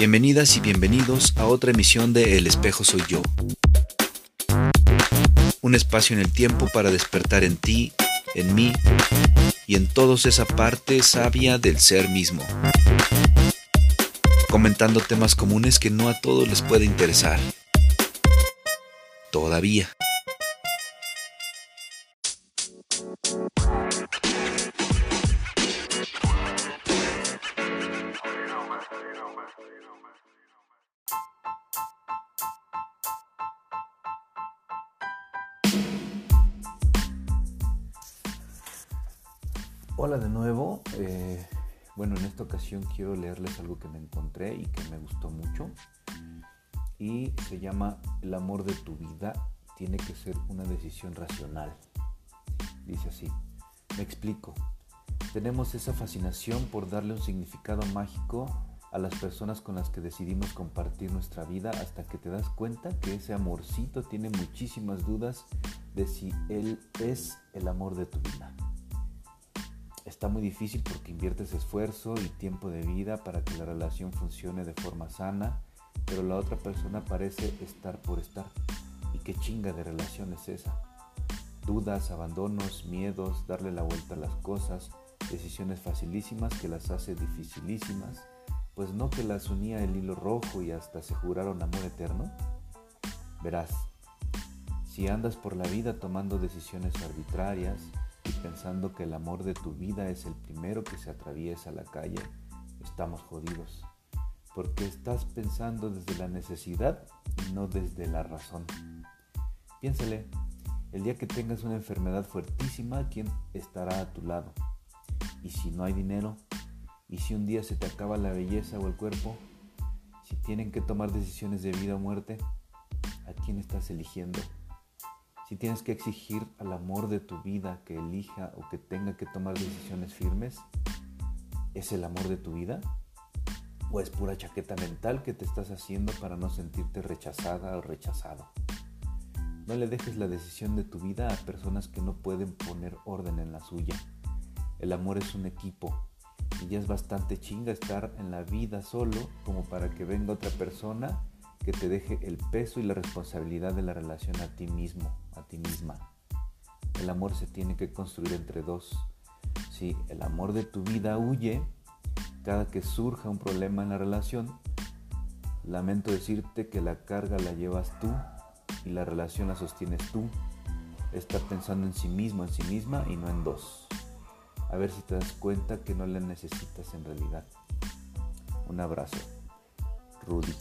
Bienvenidas y bienvenidos a otra emisión de El espejo soy yo. Un espacio en el tiempo para despertar en ti, en mí y en todos esa parte sabia del ser mismo. Comentando temas comunes que no a todos les puede interesar. Todavía. Hola de nuevo. Eh, bueno, en esta ocasión quiero leerles algo que me encontré y que me gustó mucho. Y se llama El amor de tu vida tiene que ser una decisión racional. Dice así. Me explico. Tenemos esa fascinación por darle un significado mágico a las personas con las que decidimos compartir nuestra vida hasta que te das cuenta que ese amorcito tiene muchísimas dudas de si él es el amor de tu vida. Está muy difícil porque inviertes esfuerzo y tiempo de vida para que la relación funcione de forma sana, pero la otra persona parece estar por estar. ¿Y qué chinga de relación es esa? Dudas, abandonos, miedos, darle la vuelta a las cosas, decisiones facilísimas que las hace dificilísimas, pues no que las unía el hilo rojo y hasta se juraron amor eterno. Verás, si andas por la vida tomando decisiones arbitrarias, pensando que el amor de tu vida es el primero que se atraviesa la calle, estamos jodidos. Porque estás pensando desde la necesidad y no desde la razón. Piénsale, el día que tengas una enfermedad fuertísima, ¿quién estará a tu lado? Y si no hay dinero, y si un día se te acaba la belleza o el cuerpo, si tienen que tomar decisiones de vida o muerte, ¿a quién estás eligiendo? Si tienes que exigir al amor de tu vida que elija o que tenga que tomar decisiones firmes, ¿es el amor de tu vida? ¿O es pura chaqueta mental que te estás haciendo para no sentirte rechazada o rechazado? No le dejes la decisión de tu vida a personas que no pueden poner orden en la suya. El amor es un equipo y ya es bastante chinga estar en la vida solo como para que venga otra persona que te deje el peso y la responsabilidad de la relación a ti mismo, ti misma. El amor se tiene que construir entre dos. Si el amor de tu vida huye, cada que surja un problema en la relación, lamento decirte que la carga la llevas tú y la relación la sostienes tú. Estar pensando en sí mismo, en sí misma y no en dos. A ver si te das cuenta que no la necesitas en realidad. Un abrazo. Rudy.